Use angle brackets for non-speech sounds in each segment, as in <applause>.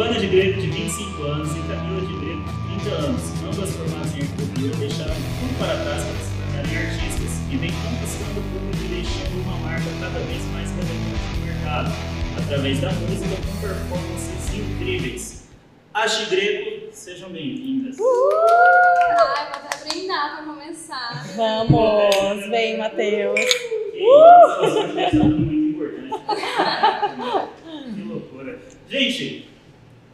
Giovana de Greco, de 25 anos, e Camila de Greco, de 30 anos, ambas formadas em arquitetura, deixaram tudo para trás para se tornarem artistas e vem conquistando o público e deixando uma marca cada vez mais relevante no mercado, através da música com performances incríveis. Ache Greco, sejam bem-vindas. Ai, vou até brindar pra começar. Vamos, vem, Matheus. Importante. <laughs> Que loucura. Gente,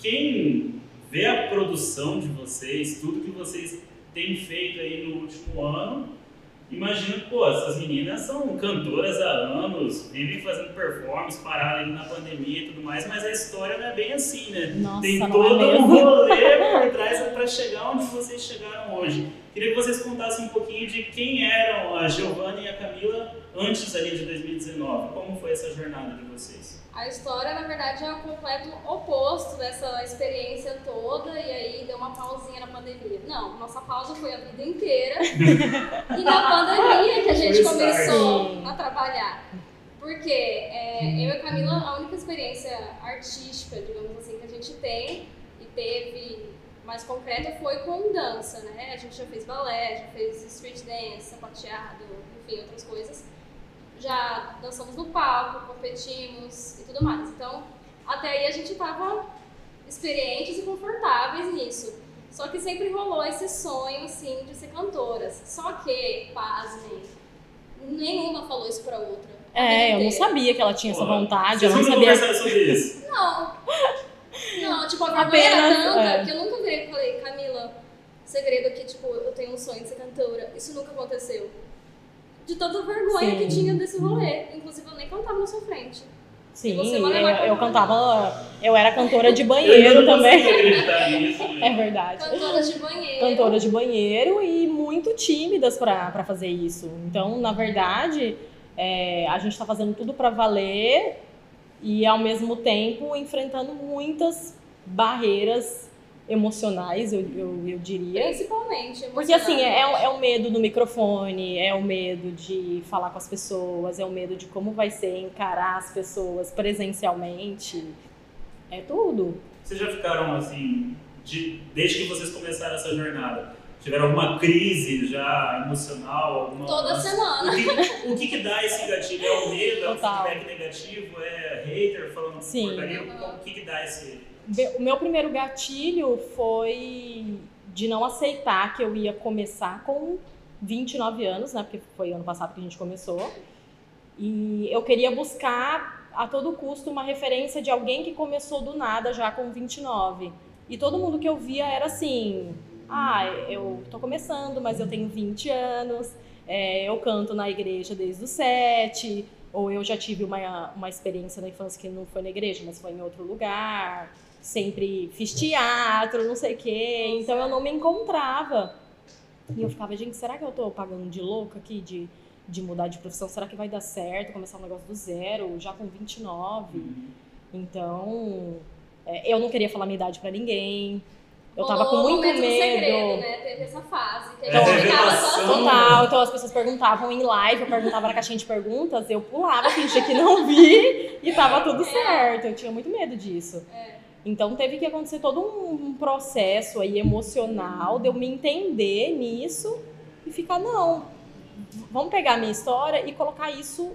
quem vê a produção de vocês, tudo que vocês têm feito aí no último ano, imagina, pô, essas meninas são cantoras há anos, vivem fazendo performance, pararam na pandemia e tudo mais, mas a história não é bem assim, né? Nossa, Tem é todo um mesmo. rolê <laughs> por trás para chegar onde vocês chegaram hoje. Queria que vocês contassem um pouquinho de quem eram a Giovanna e a Camila antes ali de 2019. Como foi essa jornada de vocês? A história, na verdade, é o completo oposto dessa experiência toda, e aí deu uma pausinha na pandemia. Não, nossa pausa foi a vida inteira. e na <laughs> pandemia que a gente começou a trabalhar. Porque é, eu e a Camila, a única experiência artística, digamos assim, que a gente tem e teve mais concreta foi com dança, né? A gente já fez balé, já fez street dance, sapateado, enfim, outras coisas. Já dançamos no palco, competimos e tudo mais. Então, até aí a gente tava experientes e confortáveis nisso. Só que sempre rolou esse sonho, assim, de ser cantoras. Só que, pasmem, nenhuma falou isso pra outra. É, eu não sabia que ela tinha essa vontade, eu não sabia. sobre isso? Não. Não, tipo, a vergonha era Apenas, tanta é. que eu nunca virei e falei, Camila, segredo aqui, tipo, eu tenho um sonho de ser cantora. Isso nunca aconteceu. De tanta vergonha Sim. que tinha desse rolê. Inclusive, eu nem cantava na sua frente. Sim, Você eu, eu cantava, eu era cantora de Eu banheiro não também. nisso. <laughs> É verdade. Cantora de banheiro. Cantora de banheiro e muito tímidas pra pra fazer isso. Então, na verdade, é, a gente tá fazendo tudo pra valer e ao mesmo tempo enfrentando muitas barreiras emocionais, eu, eu, eu diria. Principalmente. Porque assim, é, é, o- é o medo do microfone, é o medo de falar com as pessoas, é o medo de como vai ser encarar as pessoas presencialmente. É tudo. Vocês já ficaram assim, de- desde que vocês começaram essa jornada, tiveram alguma crise já emocional? Alguma, Toda semana. O que, o que que dá esse gatilho? É o medo? É o feedback negativo? É hater falando Sim. porcaria? Uhum. O que que dá esse... O meu primeiro gatilho foi de não aceitar que eu ia começar com 29 anos, né? Porque foi ano passado que a gente começou. E eu queria buscar a todo custo uma referência de alguém que começou do nada já com 29. E todo mundo que eu via era assim: ah, eu tô começando, mas eu tenho 20 anos, é, eu canto na igreja desde os 7, ou eu já tive uma, uma experiência na infância que não foi na igreja, mas foi em outro lugar. Sempre fiz teatro, não sei o quê. Então eu não me encontrava. E eu ficava, gente, será que eu tô pagando de louca aqui de, de mudar de profissão? Será que vai dar certo começar um negócio do zero, já com 29? Então, é, eu não queria falar minha idade pra ninguém. Eu tava com muito medo. segredo, né? Teve essa fase. Que a É, gente ficava revelação. só Total, então as pessoas perguntavam em live, eu perguntava na caixinha de perguntas, eu pulava, fingia que não vi e tava tudo certo. Eu tinha muito medo disso. É. Então teve que acontecer todo um processo aí emocional de eu me entender nisso e ficar, não, vamos pegar a minha história e colocar isso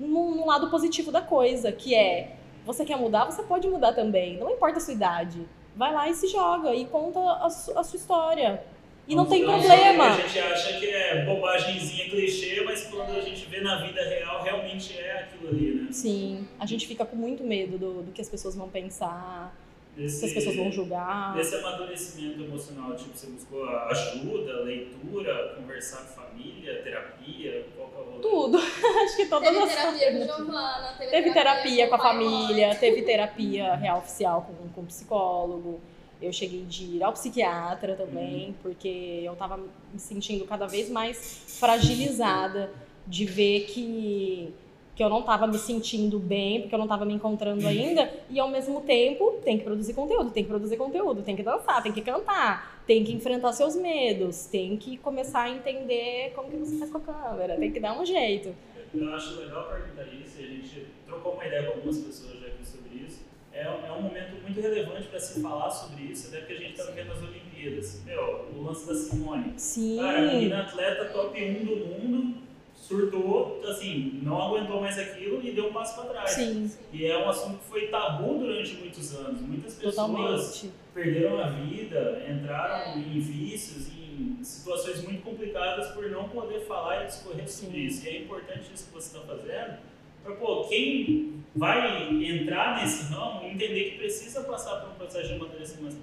num lado positivo da coisa, que é, você quer mudar, você pode mudar também, não importa a sua idade. Vai lá e se joga e conta a, su- a sua história. E não tem problema. que A gente acha que é bobagemzinha, clichê, mas quando a gente vê na vida real, realmente é aquilo ali, né? Sim, a gente fica com muito medo do, do que as pessoas vão pensar, se as pessoas vão julgar. Desse amadurecimento emocional, tipo, você buscou ajuda, leitura, conversar com família, terapia, qual que é o? Tudo. <laughs> Acho que todas Teve as terapia com Giovana, teve, Teve terapia com a o pai e família, teve terapia real oficial com, com psicólogo. Eu cheguei de ir ao psiquiatra também, porque eu tava me sentindo cada vez mais fragilizada de ver que, que eu não tava me sentindo bem, porque eu não tava me encontrando ainda, e ao mesmo tempo tem que produzir conteúdo, tem que produzir conteúdo, tem que dançar, tem que cantar, tem que enfrentar seus medos, tem que começar a entender como que você faz com a câmera, tem que dar um jeito. Eu acho legal perguntar isso, e a gente trocou uma ideia com algumas pessoas já aqui sobre isso. É, é um momento muito relevante para se falar sobre isso, até porque a gente está vivendo as Olimpíadas. Meu, o lance da Simone. Sim. Cara, a menina atleta top 1 do mundo, surtou, assim, não aguentou mais aquilo e deu um passo para trás. Sim, E é um assunto que foi tabu durante muitos anos. Muitas pessoas totalmente. perderam a vida, entraram em vícios, em situações muito complicadas por não poder falar e discorrer sobre isso. E é importante isso que você está fazendo, para pô, quem vai entrar nesse ramo entender que precisa passar por um processo de amadurecimento,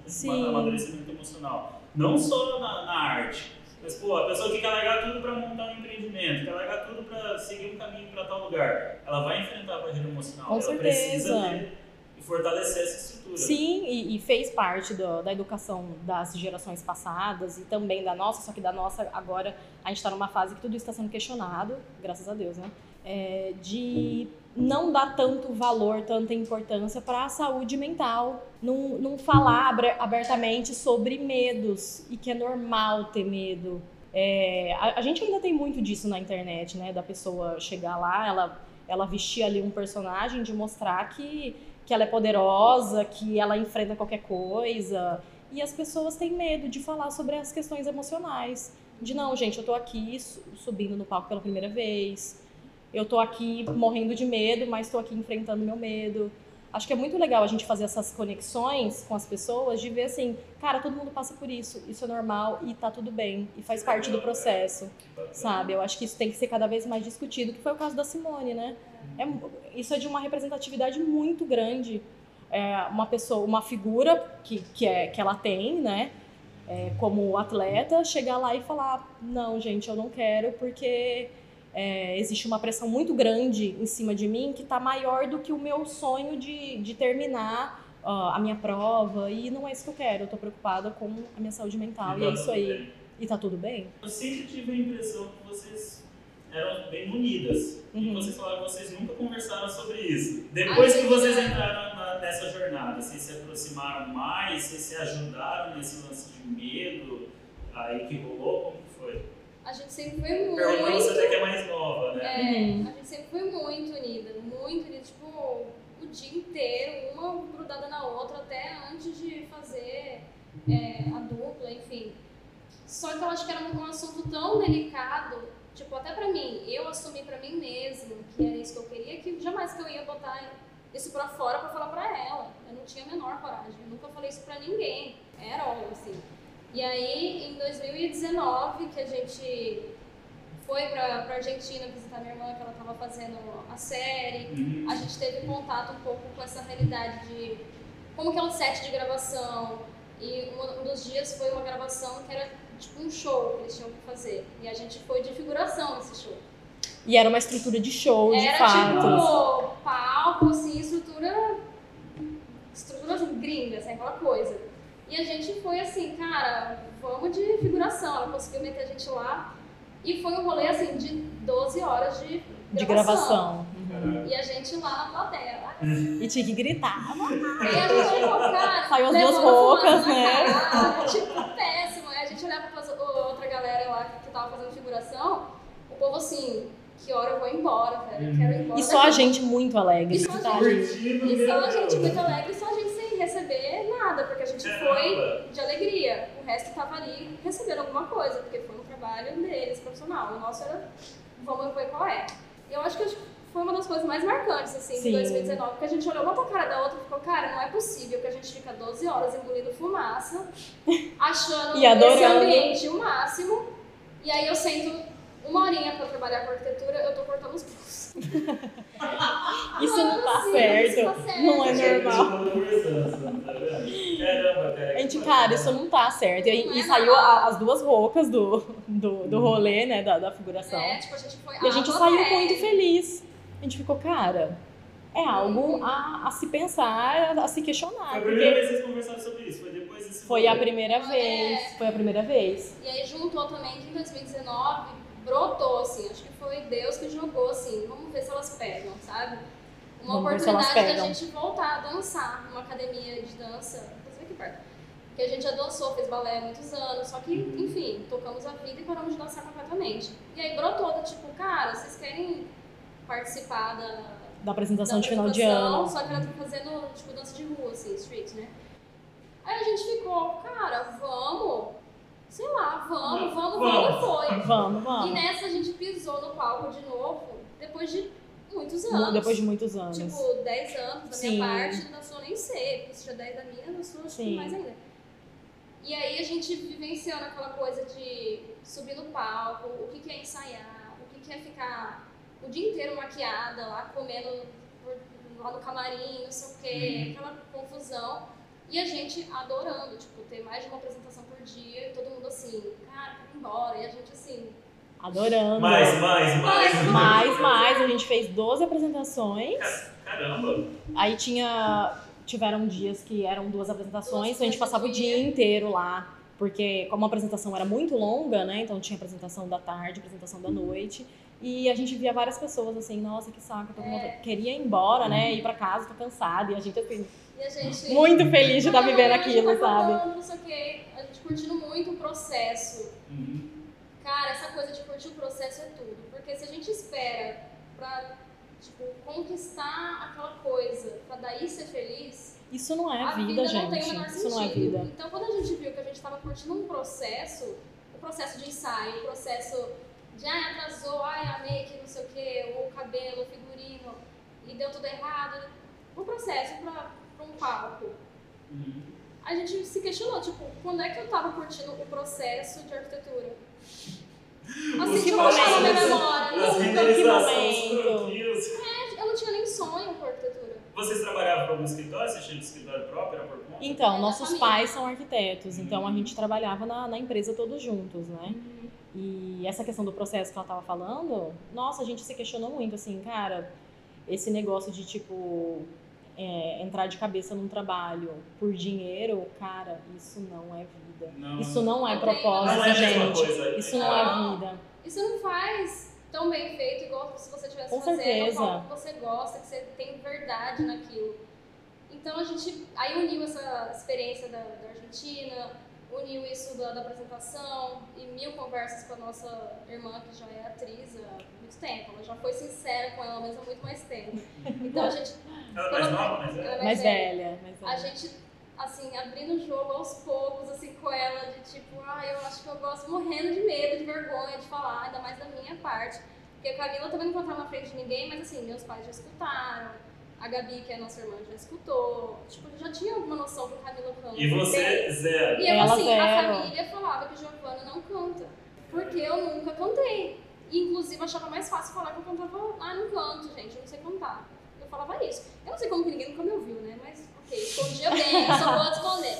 amadurecimento emocional. Não só na, na arte. Mas, pô, a pessoa que quer largar tudo para montar um empreendimento, quer largar tudo para seguir um caminho para tal lugar, ela vai enfrentar a barreira emocional. Com ela certeza. precisa ter e fortalecer essa estrutura. Sim, e, e fez parte do- da educação das gerações passadas e também da nossa, só que da nossa agora a gente está numa fase que tudo está sendo questionado, graças a Deus, né? É, de não dar tanto valor, tanta importância para a saúde mental, não, não falar abertamente sobre medos e que é normal ter medo. É, a, a gente ainda tem muito disso na internet, né? Da pessoa chegar lá, ela, ela vestir ali um personagem de mostrar que que ela é poderosa, que ela enfrenta qualquer coisa. E as pessoas têm medo de falar sobre as questões emocionais. De não, gente, eu tô aqui su- subindo no palco pela primeira vez. Eu tô aqui morrendo de medo, mas tô aqui enfrentando meu medo. Acho que é muito legal a gente fazer essas conexões com as pessoas, de ver assim, cara, todo mundo passa por isso, isso é normal e tá tudo bem, e faz parte do processo sabe? Eu acho que isso tem que ser cada vez mais discutido, que foi o caso da Simone, né? É, isso é de uma representatividade muito grande. É uma pessoa, uma figura que, que, é, que ela tem, né? É, como atleta, chegar lá e falar: não, gente, eu não quero porque é, existe uma pressão muito grande em cima de mim que está maior do que o meu sonho de, de terminar ó, a minha prova e não é isso que eu quero. Eu tô preocupada com a minha saúde mental e é isso aí. E tá tudo bem? Eu sempre tive a impressão que vocês eram bem unidas. E Uhum. vocês falaram que vocês nunca conversaram sobre isso. Depois que vocês entraram na- nessa jornada, vocês se aproximaram mais, vocês se ajudaram nesse lance de medo aí que rolou? Como que foi? A gente sempre foi muito. Perguntando você que é mais nova, né? É, Uhum. a gente sempre foi muito unida, muito unida, tipo, o dia inteiro, uma grudada na outra, até antes de fazer é, a dupla, enfim. Só que eu acho que era um, um assunto tão delicado, tipo, até pra mim, eu assumi pra mim mesma que era isso que eu queria, que jamais que eu ia botar isso pra fora pra falar pra ela. Eu não tinha a menor coragem, eu nunca falei isso pra ninguém. Era óbvio, assim. E aí, em 2019, que a gente foi pra, pra Argentina visitar minha irmã, que ela tava fazendo a série. Uhum. A gente teve contato um pouco com essa realidade de como que é um set de gravação. E um, dos dias foi uma gravação que era tipo um show que eles tinham que fazer. E a gente foi de figuração nesse show. E era uma estrutura de show, de Era fato. tipo palco, assim, estrutura. Estrutura assim, gringa, assim, aquela coisa. E a gente foi assim, cara, vamos de figuração. Ela conseguiu meter a gente lá. E foi um rolê assim de 12 horas de de gravação. Uhum. E a gente lá na plateia. E tinha que gritar. E a gente ficou, cara, Saiu as duas na né? cara, tipo, péssimo. Aí a gente olhava pra outra galera lá que tava fazendo figuração, o povo assim, que hora eu vou embora, velho, eu quero ir embora. E só a gente muito alegre. E só a tá, gente- E só a meu gente muito alegre, e só a gente sem receber nada, porque a gente foi de alegria. O resto tava ali recebendo alguma coisa, porque foi um trabalho deles, profissional. O nosso era, vamos ver qual é. E eu acho que foi uma das coisas mais marcantes, assim, Sim. de 2019, porque a gente olhou uma pra cara da outra e ficou, cara, não é possível que a gente fica 12 horas engolindo fumaça, <laughs> achando E adorando. esse ambiente o máximo, e aí eu sento uma horinha pra trabalhar com arquitetura, eu tô cortando os pulsos. <laughs> Isso não tá Sim, certo. isso tá certo. Não é Gente, normal. conversando, tá Gente, cara, isso não tá certo. E, Não e é saiu a- as duas roupas do, do, do rolê, né? Da, da figuração. É, tipo, a gente foi E a gente saiu muito feliz. A gente ficou, cara, é algo a, a se pensar, a, a se questionar. Foi a primeira Porque vez que vocês conversaram sobre isso, foi depois desse foi a rolê. primeira É. vez. Foi a primeira vez. E aí juntou também que em 2019 brotou, assim, acho que foi Deus que jogou, assim, vamos ver se elas pegam, sabe? Uma Vamos oportunidade da gente voltar a dançar numa academia de dança, inclusive aqui perto. Que a gente já dançou, fez balé há muitos anos, só que, enfim, tocamos a vida e paramos de dançar completamente. E aí brotou do tipo, cara, vocês querem participar da, Da apresentação da de final de apresentação, ano. Só que ela tá fazendo, tipo, dança de rua, assim, street, né? Aí a gente ficou, cara, vamos, sei lá, vamos, vamos, vamos, foi. Vamos, E vamos. nessa a gente pisou no palco de novo, depois de muitos anos. Depois de muitos anos. Tipo, 10 anos da Sim. minha parte, da sua nem sei, porque se já 10 da minha, da sua acho que mais ainda. E aí a gente vivenciando aquela coisa de subir no palco, o que, que é ensaiar, o que, que é ficar o dia inteiro maquiada lá, comendo lá no camarim, não sei o quê, Uhum. aquela confusão. E a gente adorando, tipo, ter mais de uma apresentação dia, e todo mundo assim, cara, quero ir embora. E a gente assim, Adorando. Mais, mais, mais. Mais, mais. A gente fez 12 apresentações. Caramba. Aí tinha. Tiveram dias que eram duas apresentações, então a gente passava o dia inteiro lá. Porque como a apresentação era muito longa, né? Então tinha apresentação da tarde, apresentação da noite. E a gente via várias pessoas assim, nossa, que saco, tô com É. queria ir embora, né? Ir pra casa, tô cansada. E a gente assim, gente. muito feliz de estar Não, vivendo aquilo, tá sabe? acabando, Não sei o quê. A gente curtindo muito o processo. Uhum. Cara, essa coisa de curtir o processo é tudo. Porque se a gente espera pra, tipo, conquistar aquela coisa, pra daí ser feliz, Isso não é a vida, vida, não tem o gente. menor Isso não é sentido. vida. Então, quando a gente viu que a gente tava curtindo um processo, o processo de ensaio, o processo de, ai, atrasou, ai, a make, não sei o quê, o cabelo, o figurino, e deu tudo errado, o processo pra, pra um palco. Uhum. a gente se questionou, tipo, quando é que eu tava curtindo o processo de arquitetura? Assim, deixa eu puxar na minha memória. As Nunca. renderizações, croquis. Eu não tinha nem sonho com arquitetura. Vocês trabalhavam para algum escritório? Vocês tinham escritório próprio? Era por conta? Então, É, nossos pais são arquitetos, então a gente trabalhava na, na empresa todos juntos, né? E essa questão do processo que ela tava falando, nossa, a gente se questionou muito, assim, cara, esse negócio de, tipo, é, entrar de cabeça num trabalho por dinheiro, cara, isso não é vida. Não. Isso não é propósito, Não é gente. coisa. Isso não é vida. Isso não faz tão bem feito igual se você tivesse Com fazendo certeza. algo que você gosta, que você tem verdade naquilo. Então a gente aí uniu essa experiência da, da Argentina, uniu isso da, da apresentação e mil conversas com a nossa irmã, que já é atriz há muito tempo. Ela já foi sincera com ela mesma há muito mais tempo. Então a gente. Ela é mais nova, mas ela é. Mais velha, mais a velha. gente, assim, abrindo o jogo aos poucos, assim, com ela, de tipo, ah, eu acho que eu gosto morrendo de medo, de vergonha de falar, ainda mais da minha parte. Porque a Camila também não contava na frente de ninguém, mas assim, meus pais já escutaram, a Gabi, que é nossa irmã, já escutou. Tipo, eu já tinha alguma noção que a Camila canta. E você, zero. E eu, Ela assim, a zero. família falava que Giovana não canta. Porque eu nunca cantei. E, inclusive, eu achava mais fácil falar que eu cantava, ah, não canto, gente, eu não sei cantar. Eu falava isso. Eu não sei como que ninguém nunca me ouviu, né? Mas, ok, escondia bem, só vou esconder.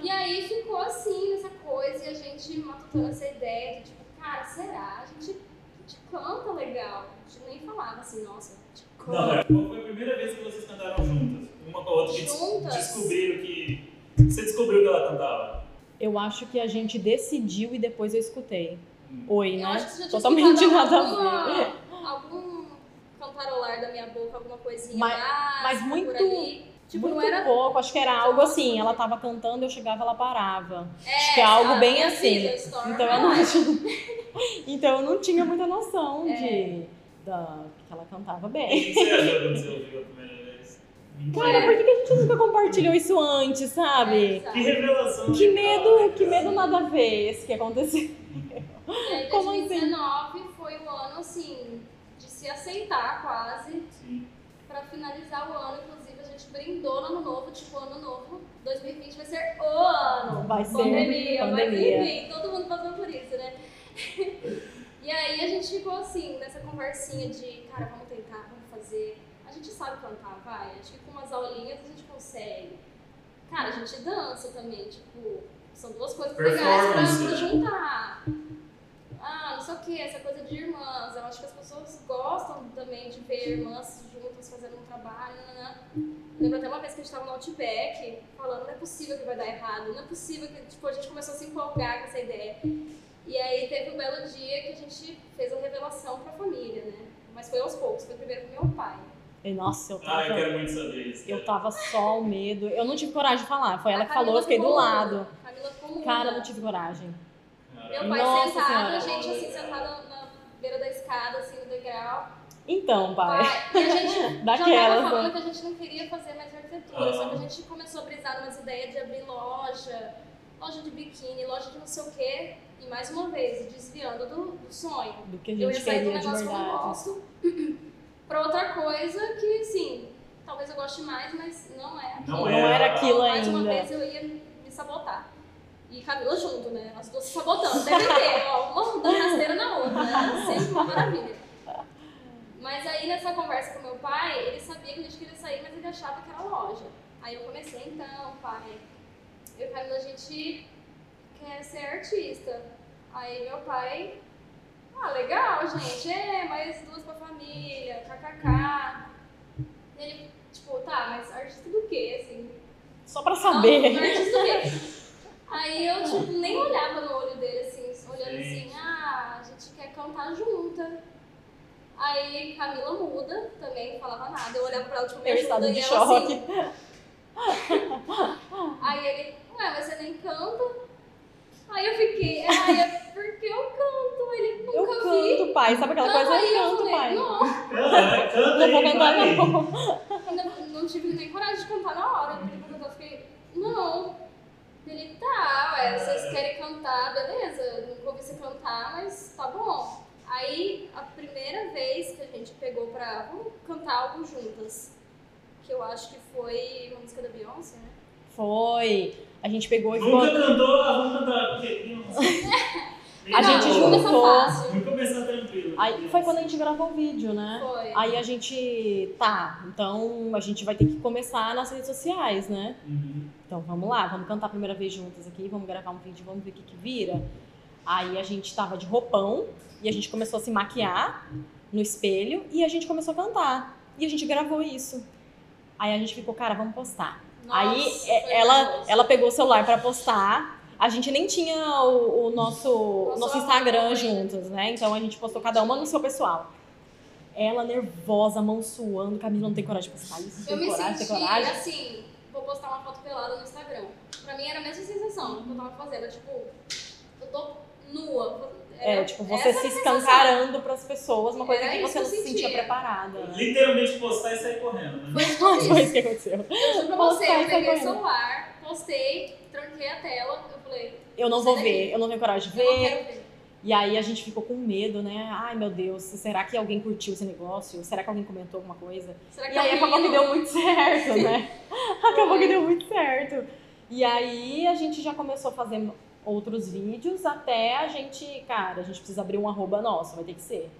<laughs> e aí ficou assim, essa coisa, e a gente matutando essa ideia de, tipo, cara, será? A gente, a gente canta legal. A gente nem falava assim, nossa, a canta. Não. Qual foi a primeira vez que vocês cantaram juntas? Uma com a outra que Juntas? descobriram que. Você descobriu que ela cantava? Eu acho que a gente decidiu e depois eu escutei. Oi, Eu né? acho que você já Totalmente nada a ver. Algum cantarolar da minha boca, alguma coisinha Mas- básica mas muito- por ali. Tipo, Muito não era... pouco, acho que era algo assim. Ela tava cantando, eu chegava, ela parava. É, acho que é algo bem assim. Então eu não <laughs> então eu não tinha muita noção É. de da, que ela cantava O bem. que você achou quando você ouviu a primeira vez? <laughs> Cara, por que que a gente nunca compartilhou isso antes, sabe? É, Que revelação. Que legal, medo, né, que medo nada a ver esse que aconteceu. E aí, Como assim? 2019 foi o ano, assim, de se aceitar quase, Sim. pra finalizar o ano. Inclusive, a gente brindou no ano novo, tipo, ano novo, 2020 vai ser o ano. Vai ser pandemia, pandemia. mas enfim, todo mundo passou por isso, né? <laughs> e aí a gente ficou assim, nessa conversinha de, cara, vamos tentar, vamos fazer. A gente sabe cantar, vai. Acho que com umas aulinhas a gente consegue. Cara, a gente dança também, tipo, são duas coisas legais pra, né? juntar. Ah, não sei o que, essa coisa de irmãs. Eu acho que as pessoas gostam também de ver irmãs juntas fazendo um trabalho, né? Lembro até uma vez que a gente tava no Outback falando, não é possível que vai dar errado, não é possível que. Tipo, a gente começou a se empolgar com essa ideia. E aí teve um belo dia que a gente fez a revelação pra família, né? Mas foi aos poucos, foi primeiro com meu pai. E, nossa, eu Ah, eu tava, quero muito saber isso. eu tava só o medo. Eu não tive coragem de falar. Foi ela A que falou, eu fiquei do lado. a Camila ficou Cara, eu não tive coragem. Meu pai Nossa sentado, Senhora. a gente assim, sentada na beira da escada. assim, no degrau. Então, pai. Pai, e a gente <laughs> já Daquelas, tava falando né? que a gente não queria fazer mais arquitetura, Ah. só que a gente começou a brisar umas ideias de abrir loja, loja de biquíni, loja de não sei o quê, e mais uma vez, desviando do, do sonho. Do que a Eu ia gente sair do negócio que eu não gosto <clears throat> pra outra coisa que, sim, talvez eu goste mais, mas não é aquilo. Não Não era- era aquilo Mais uma ainda. vez eu ia me sabotar. E Camila junto, né? As duas se sabotando. Deve ter, ó, uma dando rasteira na outra, né? Sempre uma maravilha. Mas aí nessa conversa com meu pai, ele sabia que a gente queria sair, mas ele achava que era loja. Aí eu comecei, então, pai, eu e Camila, a gente quer ser artista. Aí meu pai, ah, legal, gente, é, mais duas pra família, kkk. Ele, tipo, tá, mas artista do quê, assim? Só pra Não, saber. artista do quê? Aí eu, tipo, nem olhava no olho dele, assim, olhando Gente. assim, ah, a gente quer cantar junta. Aí Camila muda, também não falava nada. Eu olhava pra ela, tipo, me Eu ajuda, estado e de ela choque. assim. <laughs> Aí ele, ué, mas você nem canta? Aí eu fiquei, ai, é porque eu canto. Ele nunca Eu vi. canto, pai. Sabe aquela Canta coisa? aí, Eu eu canto, falei, pai. Não, Canta, canta Não vou cantar, não. não tive nem coragem de cantar na hora. Ele perguntou, eu fiquei, não. Ele, tá, ué, vocês querem cantar, beleza. Nunca ouvi você cantar, mas tá bom. Aí, a primeira vez que a gente pegou pra vamos cantar algo juntas, que eu acho que foi uma música da Beyoncé, né? Foi. A gente pegou e Nunca ficou. cantou, vamos cantar. porque <laughs> A gente juntou. Vamos começar tranquilo. Aí foi quando a gente gravou o vídeo, né? Foi. Aí a gente. Tá, então a gente vai ter que começar nas redes sociais, né? Uhum. Então vamos lá, vamos cantar a primeira vez juntas aqui, vamos gravar um vídeo, vamos ver o que, que vira. Aí a gente tava de roupão e a gente começou a se maquiar no espelho e a gente começou a cantar. E a gente gravou isso. Aí a gente ficou, cara, vamos postar. Nossa, Aí é, ela, ela pegou o celular pra postar. A gente nem tinha o, o nosso, Nosso Instagram juntos, né? Então a gente postou cada uma no seu pessoal. Ela nervosa, mão suando, Camila não tem coragem de postar isso, Eu tem me coragem, tem senti coragem. assim, vou postar uma foto pelada no Instagram. Pra mim era a mesma sensação que eu tava fazendo, tipo, eu tô nua. É, Era- tipo, você se escancarando pras pessoas, uma coisa que você não se sentia sentia. preparada. né? Literalmente postar e sair correndo, né? Foi isso que eu Foi isso fiz. que aconteceu. Eu juro pra Postar você, eu peguei o celular, postei, tranquei a tela, eu falei, Eu não vou ver, eu não tenho coragem de eu não ver. quero ver. E aí a gente ficou com medo, né? Ai, meu Deus, será que alguém curtiu esse negócio? Será que alguém comentou alguma coisa? Será que E aí acabou que deu muito certo, né? <laughs> acabou que deu muito certo. E aí a gente já começou a fazer outros vídeos até a gente, cara, a gente precisa abrir um arroba nosso, vai ter que ser.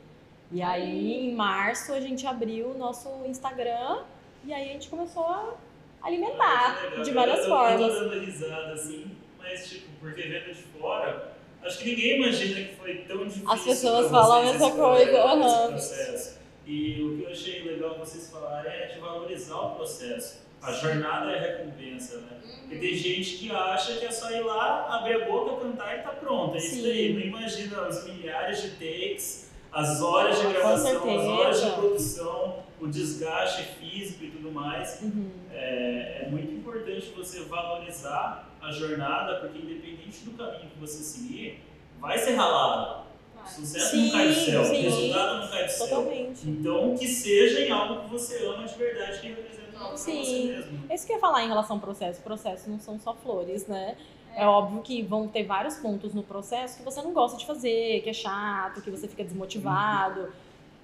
E aí em março a gente abriu o nosso Instagram e aí a gente começou a alimentar Ah, de várias eu, formas. Eu tô dando risada assim, mas tipo, porque vendo de fora, acho que ninguém imagina que foi tão difícil. As pessoas falam a mesma coisa, processo. E o que eu achei legal vocês falarem é de valorizar o processo. A jornada é a recompensa, né? Porque tem gente que acha que é só ir lá, abrir a boca, cantar e tá pronto. É isso daí. Não imagina os milhares de takes, as horas de gravação, as horas de produção, o desgaste físico e tudo mais. Uhum. É, é muito importante você valorizar a jornada, porque independente do caminho que você seguir, vai ser ralado. Sucesso Sim, não cai do céu, sim. resultado não cai do céu. Totalmente. Então, que seja em algo que você ama de verdade, que representa Sim. mesmo. É isso que eu ia falar em relação ao processo. Processos não são só flores, né? É óbvio que vão ter vários pontos no processo que você não gosta de fazer, que é chato, que você fica desmotivado.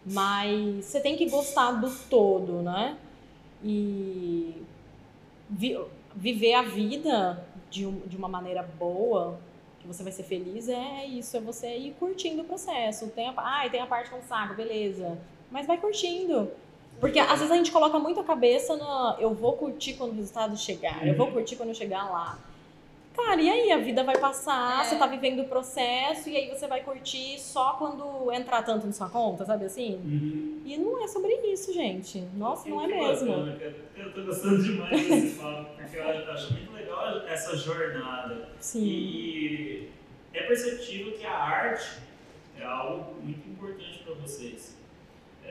Mas você tem que gostar do todo, né? E vi- viver a vida de, um- de uma maneira boa, que você vai ser feliz, é isso, é você ir curtindo o processo. Tem a, ai, tem a parte com saco, beleza. Mas vai curtindo. Porque às vezes a gente coloca muito a cabeça na eu vou curtir quando o resultado chegar, eu vou Uhum. curtir quando eu chegar lá. Cara, e aí a vida vai passar, É. você tá vivendo o processo e aí você vai curtir só quando entrar tanto na sua conta, sabe assim? Uhum. E não é sobre isso, gente. Nossa, não é mesmo. bacana, cara. Eu tô gostando demais desse papo, porque eu acho muito legal essa jornada. Sim. E é perceptível que a arte é algo muito importante para vocês.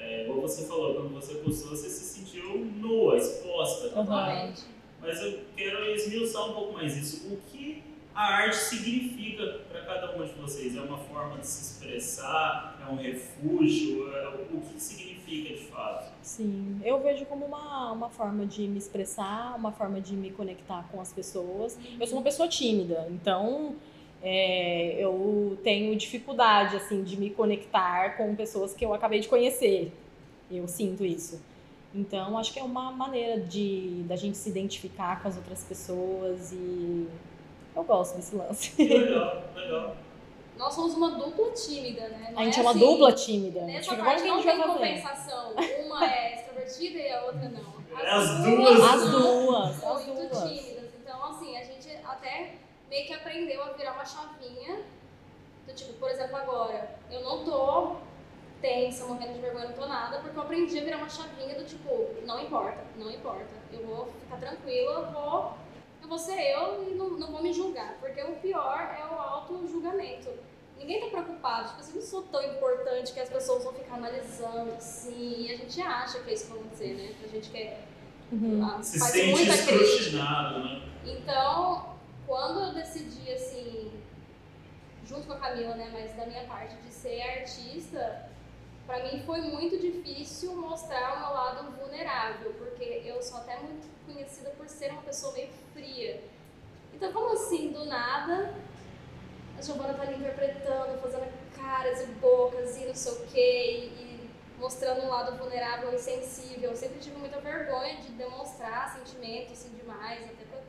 É, igual você falou, quando você postou, você se sentiu nua, exposta. Aham. Totalmente. Mas eu quero esmiuçar um pouco mais isso. O que a arte significa para cada uma de vocês? É uma forma de se expressar? É um refúgio? O que significa de fato? Sim, eu vejo como uma, uma forma de me expressar, uma forma de me conectar com as pessoas. Eu sou uma pessoa tímida, então é, eu tenho dificuldade assim de me conectar com pessoas que eu acabei de conhecer. Eu sinto isso. Então, acho que é uma maneira de da gente se identificar com as outras pessoas e eu gosto desse lance. Legal, legal. Nós somos uma dupla tímida, né? Não a gente é, é uma assim, dupla tímida. Nessa parte como que a não tem compensação. Uma é <laughs> extrovertida e a outra não. As duas. As duas, as Muito duas. tímidas. Então, assim, a gente até meio que aprendeu a virar uma chavinha. Do tipo, por exemplo, agora, eu não tô tensa, morrendo de vergonha, não tô nada, porque eu aprendi a virar uma chavinha do tipo, não importa, não importa. Eu vou ficar tranquila, eu vou, eu vou ser eu e não, não vou me julgar. Porque o pior é o auto-julgamento. Ninguém tá preocupado, tipo assim, eu não sou tão importante que as pessoas vão ficar analisando assim, e a gente acha que é isso que vai acontecer, né? A gente quer Uhum. ah, Se faz sente muita crítica. escrutinado, né? Então, quando eu decidi, assim, junto com a Camila, né, mas da minha parte, de ser artista, pra mim foi muito difícil mostrar o meu lado vulnerável, porque eu sou até muito conhecida por ser uma pessoa meio fria. Então, como assim, do nada, a Giovana tá ali interpretando, fazendo caras e bocas e não sei o quê, e mostrando um lado vulnerável e sensível. Eu sempre tive muita vergonha de demonstrar sentimentos assim demais, até pra,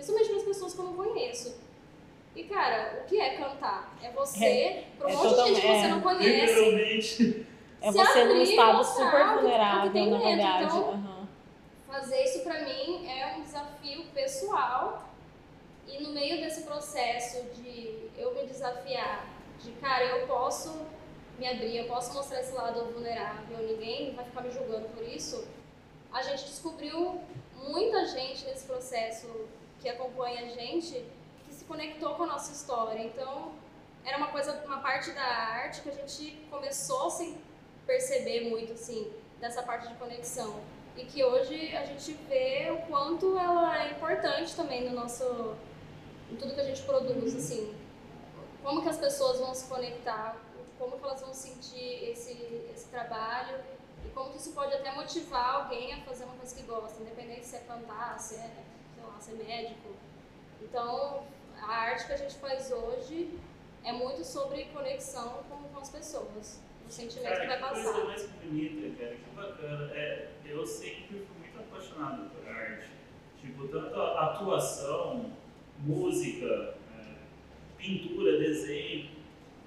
principalmente para as pessoas que eu não conheço. E cara, o que é cantar? É você, pra um é monte de gente que você não conhece, Literalmente. É você num estado super vulnerável, na dentro. verdade. Então, Aham. fazer isso pra mim é um desafio pessoal e no meio desse processo de eu me desafiar, de cara, eu posso me abrir, eu posso mostrar esse lado vulnerável, ninguém vai ficar me julgando por isso. A gente descobriu muita gente nesse processo que acompanha a gente que se conectou com a nossa história. Então, era uma coisa, uma parte da arte que a gente começou sem perceber muito assim dessa parte de conexão. E que hoje a gente vê o quanto ela é importante também no nosso em tudo que a gente produz assim. Como que as pessoas vão se conectar como que elas vão sentir esse esse trabalho e como que isso pode até motivar alguém a fazer uma coisa que gosta independente se é cantar se é sei lá ser médico então a arte que a gente faz hoje é muito sobre conexão com, com as pessoas o sentimento que vai Cara, que passar coisa mais bonita, cara, que bacana. É, eu sempre fui muito apaixonado por arte. Tipo, tanto atuação, música, é, pintura, desenho.